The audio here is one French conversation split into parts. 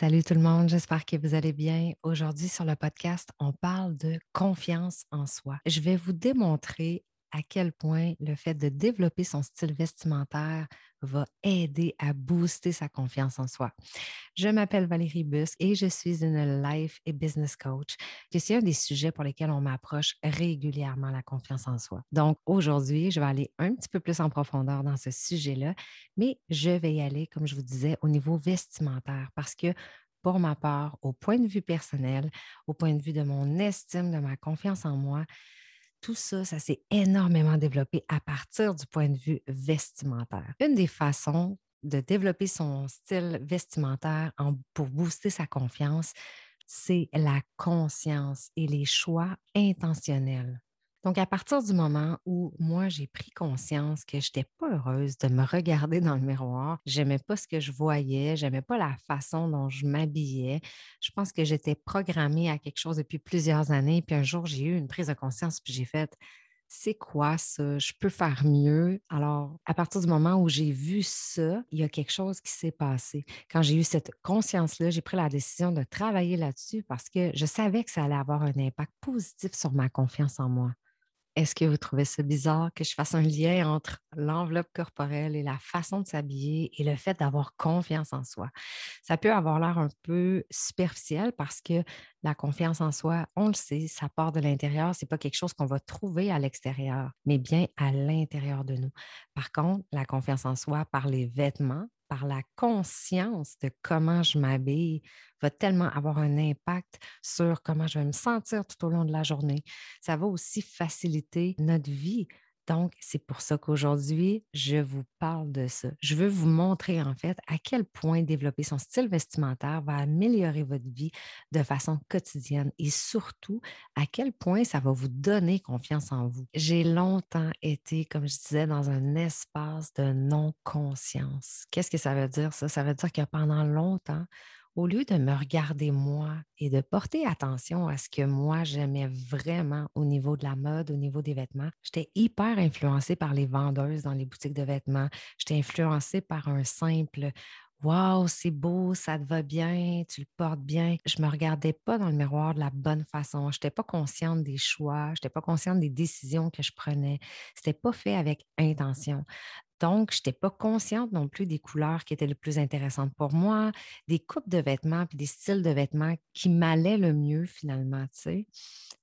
Salut tout le monde, j'espère que vous allez bien. Aujourd'hui sur le podcast, on parle de confiance en soi. Je vais vous démontrer à quel point le fait de développer son style vestimentaire va aider à booster sa confiance en soi. Je m'appelle Valérie Bus et je suis une life et business coach. C'est un des sujets pour lesquels on m'approche régulièrement la confiance en soi. Donc aujourd'hui, je vais aller un petit peu plus en profondeur dans ce sujet-là, mais je vais y aller, comme je vous disais, au niveau vestimentaire parce que pour ma part, au point de vue personnel, au point de vue de mon estime, de ma confiance en moi, tout ça, ça s'est énormément développé à partir du point de vue vestimentaire. Une des façons de développer son style vestimentaire pour booster sa confiance, c'est la conscience et les choix intentionnels. Donc, à partir du moment où moi, j'ai pris conscience que je n'étais pas heureuse de me regarder dans le miroir, j'aimais pas ce que je voyais, j'aimais pas la façon dont je m'habillais. Je pense que j'étais programmée à quelque chose depuis plusieurs années. Puis un jour, j'ai eu une prise de conscience, puis j'ai fait c'est quoi ça? Je peux faire mieux? Alors, à partir du moment où j'ai vu ça, il y a quelque chose qui s'est passé. Quand j'ai eu cette conscience-là, j'ai pris la décision de travailler là-dessus parce que je savais que ça allait avoir un impact positif sur ma confiance en moi. Est-ce que vous trouvez ça bizarre que je fasse un lien entre l'enveloppe corporelle et la façon de s'habiller et le fait d'avoir confiance en soi? Ça peut avoir l'air un peu superficiel parce que la confiance en soi, on le sait, ça part de l'intérieur. Ce n'est pas quelque chose qu'on va trouver à l'extérieur, mais bien à l'intérieur de nous. Par contre, la confiance en soi par les vêtements, par la conscience de comment je m'habille va tellement avoir un impact sur comment je vais me sentir tout au long de la journée. Ça va aussi faciliter notre vie donc, c'est pour ça qu'aujourd'hui, je vous parle de ça. Je veux vous montrer en fait à quel point développer son style vestimentaire va améliorer votre vie de façon quotidienne et surtout à quel point ça va vous donner confiance en vous. J'ai longtemps été, comme je disais, dans un espace de non-conscience. Qu'est-ce que ça veut dire ça? Ça veut dire que pendant longtemps, au lieu de me regarder moi et de porter attention à ce que moi j'aimais vraiment au niveau de la mode, au niveau des vêtements, j'étais hyper influencée par les vendeuses dans les boutiques de vêtements. J'étais influencée par un simple Wow, c'est beau, ça te va bien, tu le portes bien. Je ne me regardais pas dans le miroir de la bonne façon. Je n'étais pas consciente des choix, je n'étais pas consciente des décisions que je prenais. Ce n'était pas fait avec intention. Donc, je n'étais pas consciente non plus des couleurs qui étaient les plus intéressantes pour moi, des coupes de vêtements puis des styles de vêtements qui m'allaient le mieux finalement.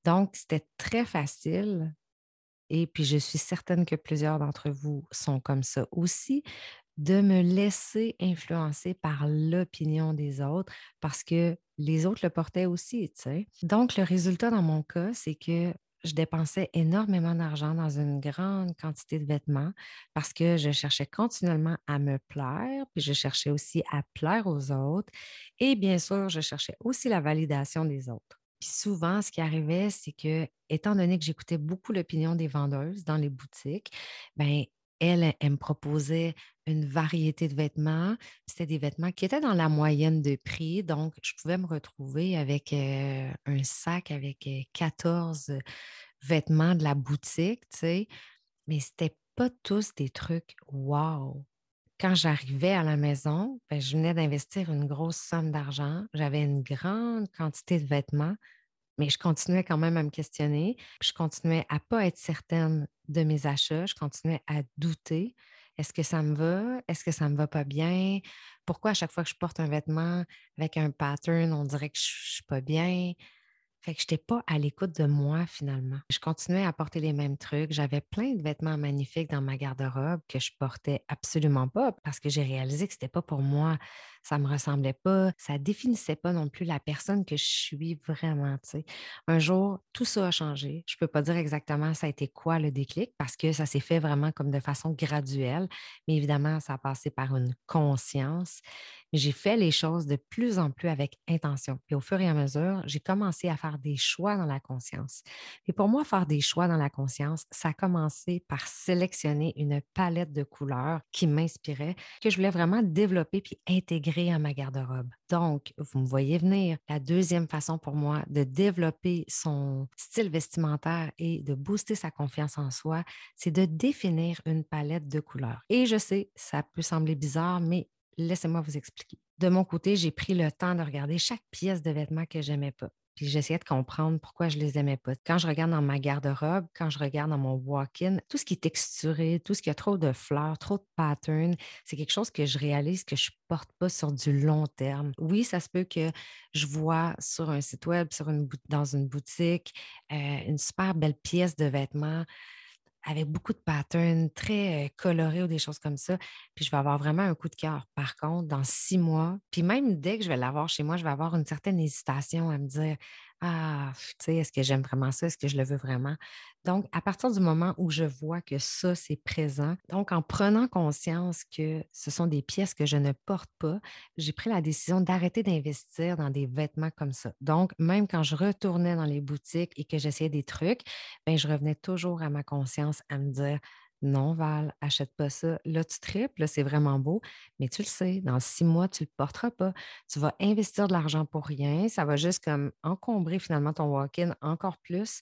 Donc, c'était très facile. Et puis, je suis certaine que plusieurs d'entre vous sont comme ça aussi, de me laisser influencer par l'opinion des autres parce que les autres le portaient aussi. Donc, le résultat dans mon cas, c'est que je dépensais énormément d'argent dans une grande quantité de vêtements parce que je cherchais continuellement à me plaire, puis je cherchais aussi à plaire aux autres. Et bien sûr, je cherchais aussi la validation des autres. Puis souvent, ce qui arrivait, c'est que, étant donné que j'écoutais beaucoup l'opinion des vendeuses dans les boutiques, ben elle, elle, me proposait une variété de vêtements. C'était des vêtements qui étaient dans la moyenne de prix. Donc, je pouvais me retrouver avec euh, un sac avec 14 euh, vêtements de la boutique, tu sais. Mais ce n'était pas tous des trucs wow. Quand j'arrivais à la maison, ben, je venais d'investir une grosse somme d'argent. J'avais une grande quantité de vêtements mais je continuais quand même à me questionner. Je continuais à ne pas être certaine de mes achats. Je continuais à douter. Est-ce que ça me va? Est-ce que ça ne me va pas bien? Pourquoi à chaque fois que je porte un vêtement avec un pattern, on dirait que je ne suis pas bien? Fait que je n'étais pas à l'écoute de moi finalement. Je continuais à porter les mêmes trucs. J'avais plein de vêtements magnifiques dans ma garde-robe que je portais absolument pas parce que j'ai réalisé que ce n'était pas pour moi ça me ressemblait pas, ça définissait pas non plus la personne que je suis vraiment. Un jour, tout ça a changé. Je peux pas dire exactement ça a été quoi le déclic parce que ça s'est fait vraiment comme de façon graduelle, mais évidemment, ça a passé par une conscience. J'ai fait les choses de plus en plus avec intention. Puis au fur et à mesure, j'ai commencé à faire des choix dans la conscience. Et pour moi, faire des choix dans la conscience, ça a commencé par sélectionner une palette de couleurs qui m'inspirait, que je voulais vraiment développer puis intégrer à ma garde-robe. Donc, vous me voyez venir. La deuxième façon pour moi de développer son style vestimentaire et de booster sa confiance en soi, c'est de définir une palette de couleurs. Et je sais, ça peut sembler bizarre, mais laissez-moi vous expliquer. De mon côté, j'ai pris le temps de regarder chaque pièce de vêtement que j'aimais pas. Puis j'essayais de comprendre pourquoi je les aimais pas. Quand je regarde dans ma garde-robe, quand je regarde dans mon walk-in, tout ce qui est texturé, tout ce qui a trop de fleurs, trop de patterns, c'est quelque chose que je réalise que je porte pas sur du long terme. Oui, ça se peut que je vois sur un site web, sur une, dans une boutique, euh, une super belle pièce de vêtement avec beaucoup de patterns, très colorés ou des choses comme ça. Puis je vais avoir vraiment un coup de cœur. Par contre, dans six mois, puis même dès que je vais l'avoir chez moi, je vais avoir une certaine hésitation à me dire ah, tu sais, est-ce que j'aime vraiment ça? Est-ce que je le veux vraiment? Donc, à partir du moment où je vois que ça, c'est présent, donc en prenant conscience que ce sont des pièces que je ne porte pas, j'ai pris la décision d'arrêter d'investir dans des vêtements comme ça. Donc, même quand je retournais dans les boutiques et que j'essayais des trucs, bien, je revenais toujours à ma conscience à me dire, non, Val, achète pas ça. Là, tu triples, là, c'est vraiment beau, mais tu le sais, dans six mois, tu le porteras pas. Tu vas investir de l'argent pour rien. Ça va juste comme encombrer finalement ton walk-in encore plus,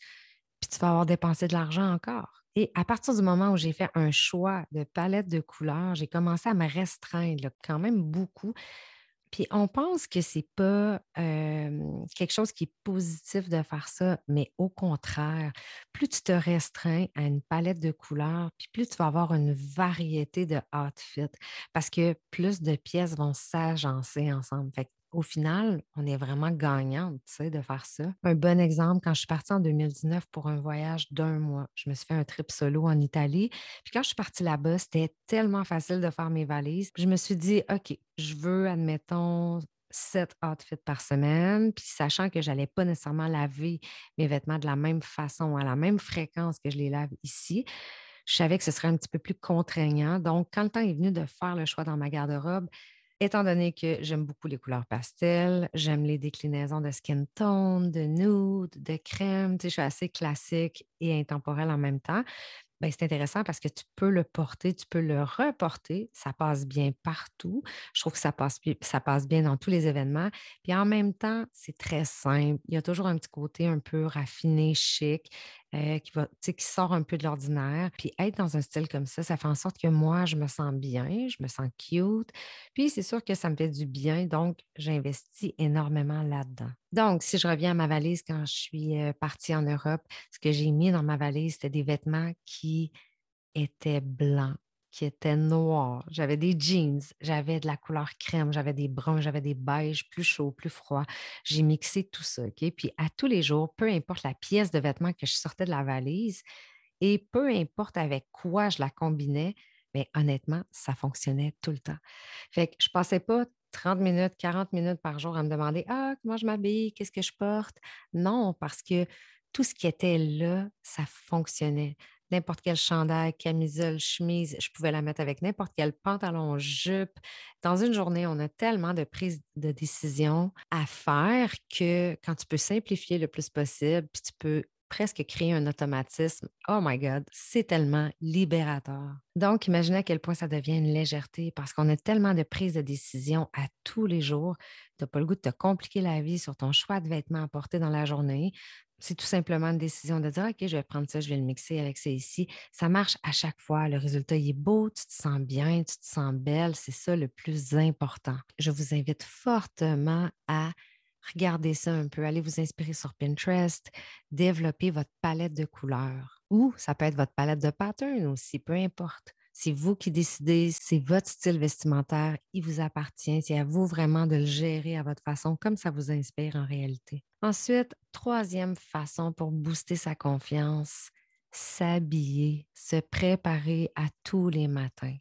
puis tu vas avoir dépensé de l'argent encore. Et à partir du moment où j'ai fait un choix de palette de couleurs, j'ai commencé à me restreindre quand même beaucoup puis on pense que c'est pas quelque chose qui est positif de faire ça, mais au contraire, plus tu te restreins à une palette de couleurs, puis plus tu vas avoir une variété de outfits parce que plus de pièces vont s'agencer ensemble. Au final, on est vraiment gagnante de faire ça. Un bon exemple, quand je suis partie en 2019 pour un voyage d'un mois, je me suis fait un trip solo en Italie. Puis quand je suis partie là-bas, c'était tellement facile de faire mes valises. Je me suis dit, OK, je veux, admettons, sept outfits par semaine, puis sachant que je n'allais pas nécessairement laver mes vêtements de la même façon, à la même fréquence que je les lave ici, je savais que ce serait un petit peu plus contraignant. Donc, quand le temps est venu de faire le choix dans ma garde-robe, Étant donné que j'aime beaucoup les couleurs pastel, j'aime les déclinaisons de skin tone, de nude, de crème, je suis assez classique et intemporelle en même temps. Ben, c'est intéressant parce que tu peux le porter, tu peux le reporter. Ça passe bien partout. Je trouve que ça passe, ça passe bien dans tous les événements. Puis en même temps, c'est très simple. Il y a toujours un petit côté un peu raffiné, chic. Euh, qui, sort un peu de l'ordinaire. Puis être dans un style comme ça, ça fait en sorte que moi, je me sens bien, je me sens cute. Puis c'est sûr que ça me fait du bien, donc j'investis énormément là-dedans. Donc, si je reviens à ma valise quand je suis euh, partie en Europe, ce que j'ai mis dans ma valise, c'était des vêtements qui étaient blancs qui était noir. J'avais des jeans, j'avais de la couleur crème, j'avais des bruns, j'avais des beiges plus chauds, plus froids. J'ai mixé tout ça, OK? Puis à tous les jours, peu importe la pièce de vêtement que je sortais de la valise et peu importe avec quoi je la combinais, mais honnêtement, ça fonctionnait tout le temps. Fait que je passais pas 30 minutes, 40 minutes par jour à me demander Ah, comment je m'habille, qu'est-ce que je porte? Non, parce que tout ce qui était là, ça fonctionnait n'importe quel chandail, camisole, chemise, je pouvais la mettre avec n'importe quel pantalon, jupe. Dans une journée, on a tellement de prises de décision à faire que quand tu peux simplifier le plus possible, tu peux presque créer un automatisme. Oh my God, c'est tellement libérateur. Donc, imaginez à quel point ça devient une légèreté parce qu'on a tellement de prises de décision à tous les jours. Tu n'as pas le goût de te compliquer la vie sur ton choix de vêtements à porter dans la journée. C'est tout simplement une décision de dire, OK, je vais prendre ça, je vais le mixer avec ça ici. Ça marche à chaque fois. Le résultat, il est beau, tu te sens bien, tu te sens belle. C'est ça le plus important. Je vous invite fortement à regarder ça un peu, allez vous inspirer sur Pinterest, développer votre palette de couleurs. Ou ça peut être votre palette de patterns aussi, peu importe. C'est vous qui décidez, c'est votre style vestimentaire, il vous appartient. C'est à vous vraiment de le gérer à votre façon, comme ça vous inspire en réalité. Ensuite, troisième façon pour booster sa confiance, s'habiller, se préparer à tous les matins.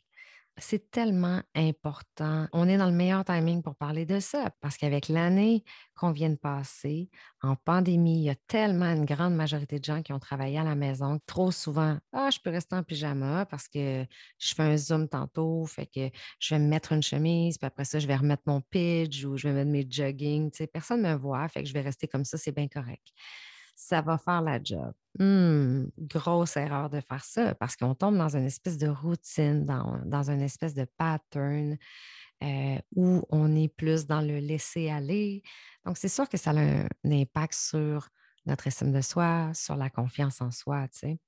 C'est tellement important. On est dans le meilleur timing pour parler de ça parce qu'avec l'année qu'on vient de passer, en pandémie, il y a tellement une grande majorité de gens qui ont travaillé à la maison. Trop souvent, ah, je peux rester en pyjama parce que je fais un zoom tantôt, fait que je vais me mettre une chemise, puis après ça, je vais remettre mon pitch ou je vais mettre mes jogging. personne ne me voit, fait que je vais rester comme ça, c'est bien correct ça va faire la job. Hum, grosse erreur de faire ça parce qu'on tombe dans une espèce de routine, dans, dans une espèce de pattern euh, où on est plus dans le laisser aller. Donc, c'est sûr que ça a un, impact sur notre estime de soi, sur la confiance en soi. Tu.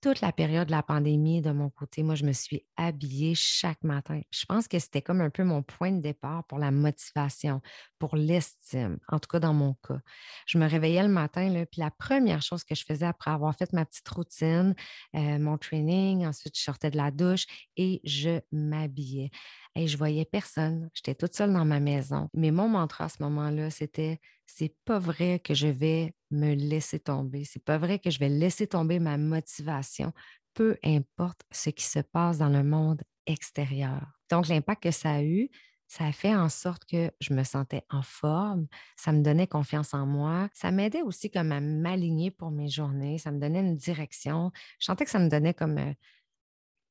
Toute la période de la pandémie, de mon côté, moi, je me suis habillée chaque matin. Je pense que c'était comme un peu mon point de départ pour la motivation, pour l'estime, en tout cas dans mon cas. Je me réveillais le matin, puis la première chose que je faisais après avoir fait ma petite routine, euh, mon training, ensuite je sortais de la douche et je m'habillais. Et je voyais personne. J'étais toute seule dans ma maison. Mais mon mantra à ce moment-là, c'était c'est pas vrai que je vais me laisser tomber. C'est pas vrai que je vais laisser tomber ma motivation, peu importe ce qui se passe dans le monde extérieur. Donc, l'impact que ça a eu, ça a fait en sorte que je me sentais en forme, ça me donnait confiance en moi, ça m'aidait aussi comme à m'aligner pour mes journées, ça me donnait une direction. Je sentais que ça me donnait comme euh,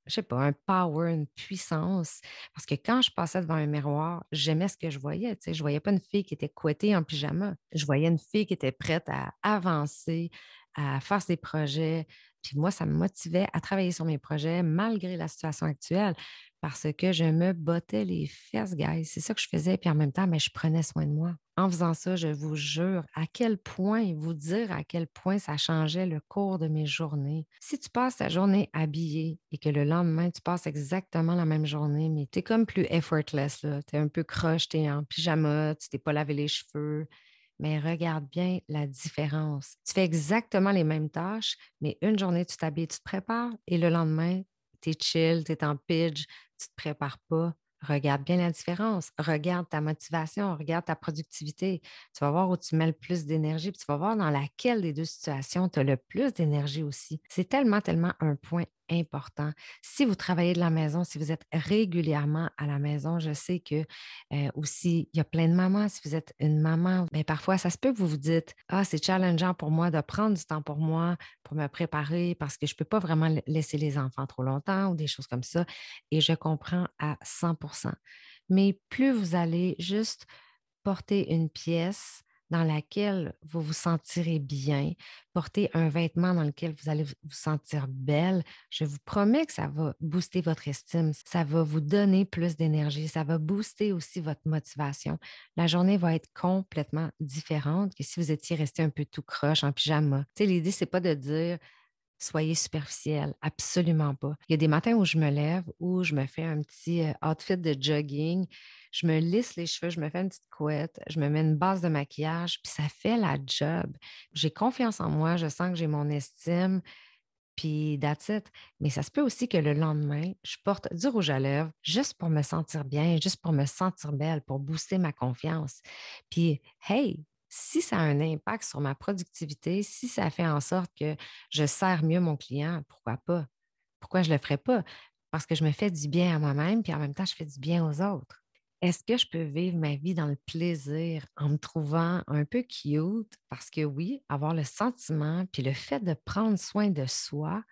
je sais pas, un power, une puissance. Parce que quand je passais devant un miroir, j'aimais ce que je voyais. Je ne voyais pas une fille qui était couettée en pyjama. Je voyais une fille qui était prête à avancer, à faire ses projets. Puis moi, ça me motivait à travailler sur mes projets malgré la situation actuelle parce que je me bottais les fesses, guys. C'est ça que je faisais. Puis en même temps, mais je prenais soin de moi. En faisant ça, je vous jure à quel point, vous dire à quel point ça changeait le cours de mes journées. Si tu passes ta journée habillée et que le lendemain, tu passes exactement la même journée, mais tu es comme plus effortless, tu es un peu croche, tu en pyjama, tu t'es pas lavé les cheveux, mais regarde bien la différence. Tu fais exactement les mêmes tâches, mais une journée, tu t'habilles, tu te prépares et le lendemain, tu es chill, tu es en pidge, tu ne te prépares pas. Regarde bien la différence. Regarde ta motivation, regarde ta productivité. Tu vas voir où tu mets le plus d'énergie, puis tu vas voir dans laquelle des deux situations tu as le plus d'énergie aussi. C'est tellement, tellement un point important. Si vous travaillez de la maison, si vous êtes régulièrement à la maison, je sais que euh, aussi, il y a plein de mamans. Si vous êtes une maman, bien, parfois, ça se peut que vous vous dites Ah, c'est challengeant pour moi de prendre du temps pour moi, pour me préparer, parce que je ne peux pas vraiment laisser les enfants trop longtemps ou des choses comme ça. Et je comprends à 100% Mais plus vous allez juste porter une pièce, dans laquelle vous vous sentirez bien, porter un vêtement dans lequel vous allez vous sentir belle, je vous promets que ça va booster votre estime, ça va vous donner plus d'énergie, ça va booster aussi votre motivation. La journée va être complètement différente que si vous étiez resté un peu tout croche en pyjama. Tu sais, l'idée, c'est pas de dire soyez superficiel, absolument pas. Il y a des matins où je me lève, où je me fais un petit euh, outfit de jogging, je me lisse les cheveux, je me fais une petite couette, je me mets une base de maquillage, puis ça fait la job. J'ai confiance en moi, je sens que j'ai mon estime, puis that's it. Mais ça se peut aussi que le lendemain, je porte du rouge à lèvres juste pour me sentir bien, juste pour me sentir belle, pour booster ma confiance. Puis, hey, si ça a un impact sur ma productivité, si ça fait en sorte que je sers mieux mon client, pourquoi pas? Pourquoi je ne le ferais pas? Parce que je me fais du bien à moi-même, puis en même temps, je fais du bien aux autres. Est-ce que je peux vivre ma vie dans le plaisir en me trouvant un peu cute? Parce que oui, avoir le sentiment, puis le fait de prendre soin de soi,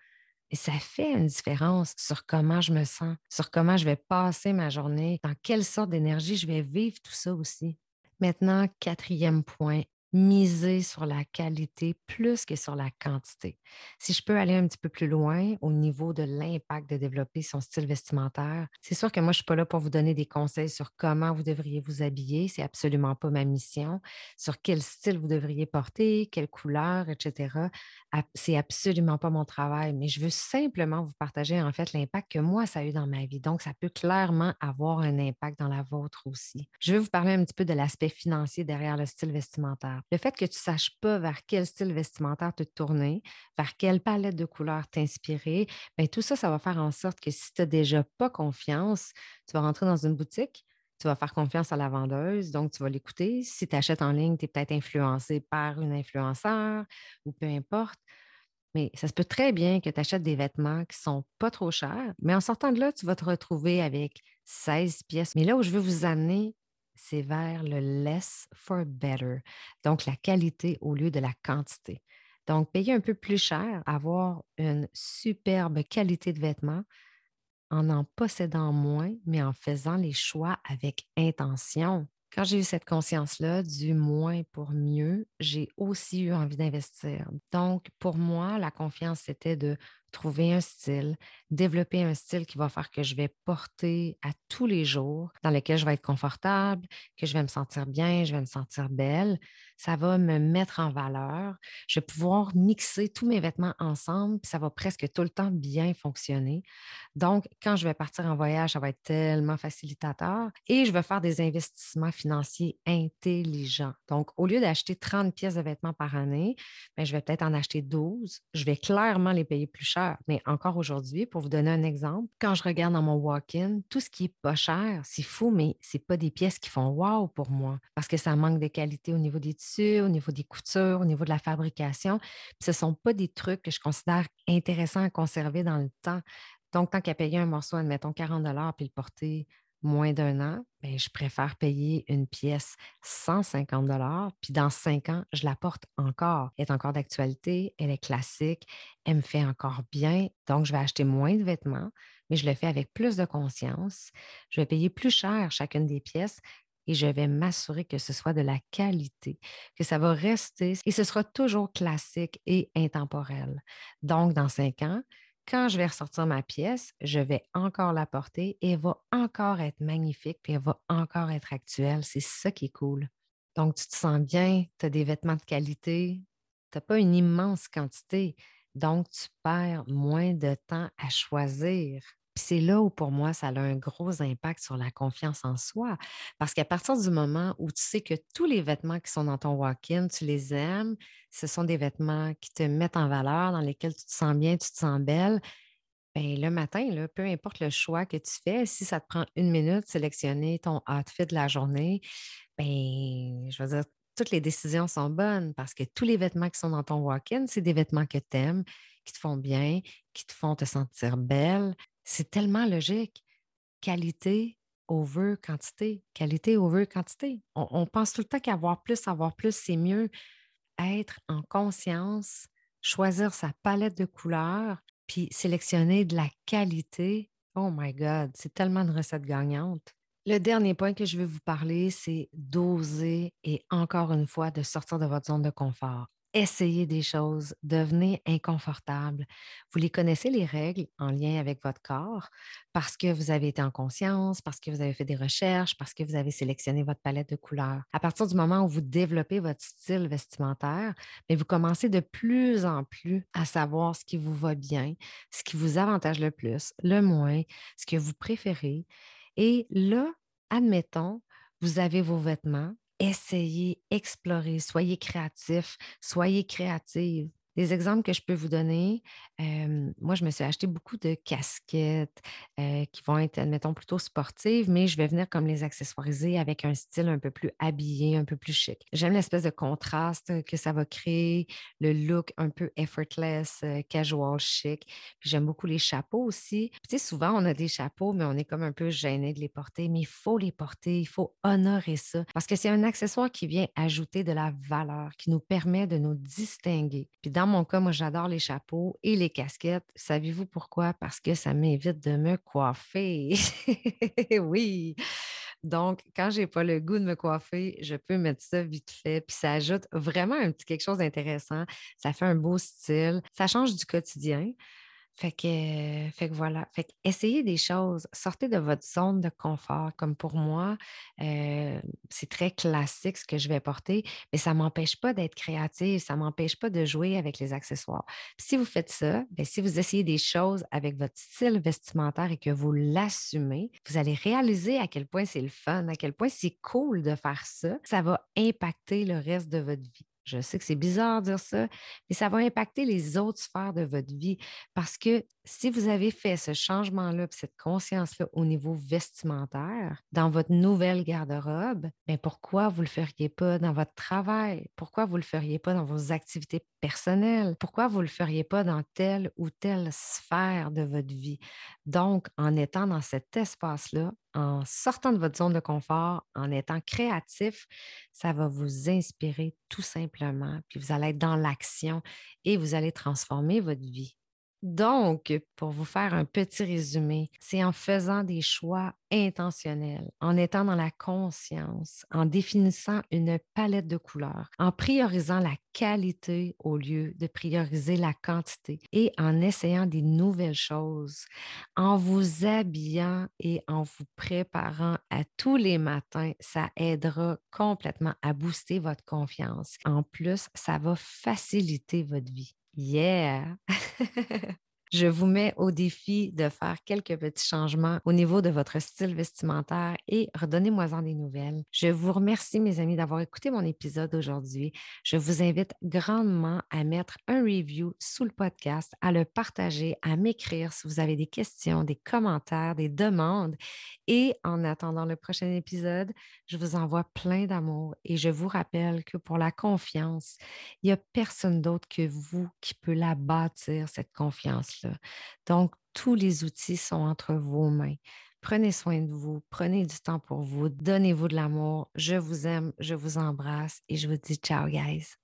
ça fait une différence sur comment je me sens, sur comment je vais passer ma journée, dans quelle sorte d'énergie je vais vivre tout ça aussi. Maintenant, quatrième point, miser sur la qualité plus que sur la quantité. Si je peux aller un petit peu plus loin au niveau de l'impact de développer son style vestimentaire, c'est sûr que moi, je ne suis pas là pour vous donner des conseils sur comment vous devriez vous habiller. C'est absolument pas ma mission. Sur quel style vous devriez porter, quelle couleur, etc. C'est absolument pas mon travail, mais je veux simplement vous partager en fait l'impact que moi, ça a eu dans ma vie. Donc, ça peut clairement avoir un impact dans la vôtre aussi. Je vais vous parler un petit peu de l'aspect financier derrière le style vestimentaire. Le fait que tu ne saches pas vers quel style vestimentaire te tourner, vers quelle palette de couleurs t'inspirer, bien, tout ça, ça va faire en sorte que si tu n'as déjà pas confiance, tu vas rentrer dans une boutique, tu vas faire confiance à la vendeuse, donc tu vas l'écouter. Si tu achètes en ligne, tu es peut-être influencé par une influenceur ou peu importe. Mais ça se peut très bien que tu achètes des vêtements qui ne sont pas trop chers, mais en sortant de là, tu vas te retrouver avec 16 pièces. Mais là où je veux vous amener, c'est vers le less for better, donc la qualité au lieu de la quantité. Donc, payer un peu plus cher, avoir une superbe qualité de vêtements en en possédant moins, mais en faisant les choix avec intention. Quand j'ai eu cette conscience-là du moins pour mieux, j'ai aussi eu envie d'investir. Donc, pour moi, la confiance, c'était de trouver un style, développer un style qui va faire que je vais porter à tous les jours, dans lequel je vais être confortable, que je vais me sentir bien, je vais me sentir belle. Ça va me mettre en valeur. Je vais pouvoir mixer tous mes vêtements ensemble, puis ça va presque tout le temps bien fonctionner. Donc, quand je vais partir en voyage, ça va être tellement facilitateur et je vais faire des investissements financiers intelligents. Donc, au lieu d'acheter 30 pièces de vêtements par année, bien, je vais peut-être en acheter 12. Je vais clairement les payer plus cher mais encore aujourd'hui, pour vous donner un exemple, quand je regarde dans mon walk-in, tout ce qui est pas cher, c'est fou, mais c'est pas des pièces qui font wow pour moi parce que ça manque de qualité au niveau des tissus, au niveau des coutures, au niveau de la fabrication. ce ne sont pas des trucs que je considère intéressants à conserver dans le temps. Donc, tant qu'à payer un morceau, admettons 40 puis le porter moins d'un an, bien, je préfère payer une pièce 150 puis dans cinq ans, je la porte encore. Elle est encore d'actualité, elle est classique, elle me fait encore bien, donc je vais acheter moins de vêtements, mais je le fais avec plus de conscience. Je vais payer plus cher chacune des pièces et je vais m'assurer que ce soit de la qualité, que ça va rester et ce sera toujours classique et intemporel. Donc, dans cinq ans, quand je vais ressortir ma pièce, je vais encore la porter et elle va encore être magnifique, puis elle va encore être actuelle. C'est ça qui est cool. Donc, tu te sens bien, tu as des vêtements de qualité, tu n'as pas une immense quantité, donc tu perds moins de temps à choisir c'est là où, pour moi, ça a un gros impact sur la confiance en soi. Parce qu'à partir du moment où tu sais que tous les vêtements qui sont dans ton walk-in, tu les aimes, ce sont des vêtements qui te mettent en valeur, dans lesquels tu te sens bien, tu te sens belle, bien, le matin, peu importe le choix que tu fais, si ça te prend une minute, sélectionner ton outfit de la journée, bien, je veux dire, toutes les décisions sont bonnes parce que tous les vêtements qui sont dans ton walk-in, c'est des vêtements que tu aimes, qui te font bien, qui te font te sentir belle. C'est tellement logique. Qualité over quantité, qualité over quantité. On, pense tout le temps qu'avoir plus, avoir plus, c'est mieux. Être en conscience, choisir sa palette de couleurs, puis sélectionner de la qualité. Oh my God, c'est tellement une recette gagnante. Le dernier point que je vais vous parler, c'est d'oser et encore une fois de sortir de votre zone de confort essayez des choses, devenez inconfortable. Vous les connaissez, les règles en lien avec votre corps, parce que vous avez été en conscience, parce que vous avez fait des recherches, parce que vous avez sélectionné votre palette de couleurs. À partir du moment où vous développez votre style vestimentaire, mais vous commencez de plus en plus à savoir ce qui vous va bien, ce qui vous avantage le plus, le moins, ce que vous préférez. Et là, admettons, vous avez vos vêtements, essayez, explorez, soyez créatif, soyez créative. Des exemples que je peux vous donner, moi, je me suis acheté beaucoup de casquettes qui vont être, admettons, plutôt sportives, mais je vais venir comme les accessoiriser avec un style un peu plus habillé, un peu plus chic. J'aime l'espèce de contraste que ça va créer, le look un peu effortless, casual, chic. Puis j'aime beaucoup les chapeaux aussi. tu sais, souvent, on a des chapeaux, mais on est comme un peu gêné de les porter, mais il faut les porter, il faut honorer ça parce que c'est un accessoire qui vient ajouter de la valeur, qui nous permet de nous distinguer. Puis dans mon cas, moi, j'adore les chapeaux et les casquettes. Savez-vous pourquoi? Parce que ça m'évite de me coiffer. oui. Donc, quand je n'ai pas le goût de me coiffer, je peux mettre ça vite fait. Puis ça ajoute vraiment un petit quelque chose d'intéressant. Ça fait un beau style. Ça change du quotidien. Fait que, fait que voilà. Fait que essayez des choses. Sortez de votre zone de confort. Comme pour moi, euh, c'est très classique ce que je vais porter, mais ça ne m'empêche pas d'être créative. Ça ne m'empêche pas de jouer avec les accessoires. si vous faites ça, bien, si vous essayez des choses avec votre style vestimentaire et que vous l'assumez, vous allez réaliser à quel point c'est le fun, à quel point c'est cool de faire ça. Ça va impacter le reste de votre vie. Je sais que c'est bizarre de dire ça, mais ça va impacter les autres sphères de votre vie parce que si vous avez fait ce changement-là, cette conscience-là au niveau vestimentaire, dans votre nouvelle garde-robe, bien pourquoi vous ne le feriez pas dans votre travail? Pourquoi vous ne le feriez pas dans vos activités personnelles? Pourquoi vous ne le feriez pas dans telle ou telle sphère de votre vie? Donc, en étant dans cet espace-là, en sortant de votre zone de confort, en étant créatif, ça va vous inspirer tout simplement, puis vous allez être dans l'action et vous allez transformer votre vie. Donc, pour vous faire un petit résumé, c'est en faisant des choix intentionnels, en étant dans la conscience, en définissant une palette de couleurs, en priorisant la qualité au lieu de prioriser la quantité et en essayant des nouvelles choses, en vous habillant et en vous préparant à tous les matins, ça aidera complètement à booster votre confiance. En plus, ça va faciliter votre vie. Yeah! Je vous mets au défi de faire quelques petits changements au niveau de votre style vestimentaire et redonnez-moi-en des nouvelles. Je vous remercie, mes amis, d'avoir écouté mon épisode aujourd'hui. Je vous invite grandement à mettre un review sous le podcast, à le partager, à m'écrire si vous avez des questions, des commentaires, des demandes. Et en attendant le prochain épisode, je vous envoie plein d'amour et je vous rappelle que pour la confiance, il n'y a personne d'autre que vous qui peut la bâtir, cette confiance donc, tous les outils sont entre vos mains. Prenez soin de vous, prenez du temps pour vous, donnez-vous de l'amour. Je vous aime, je vous embrasse et je vous dis ciao, guys.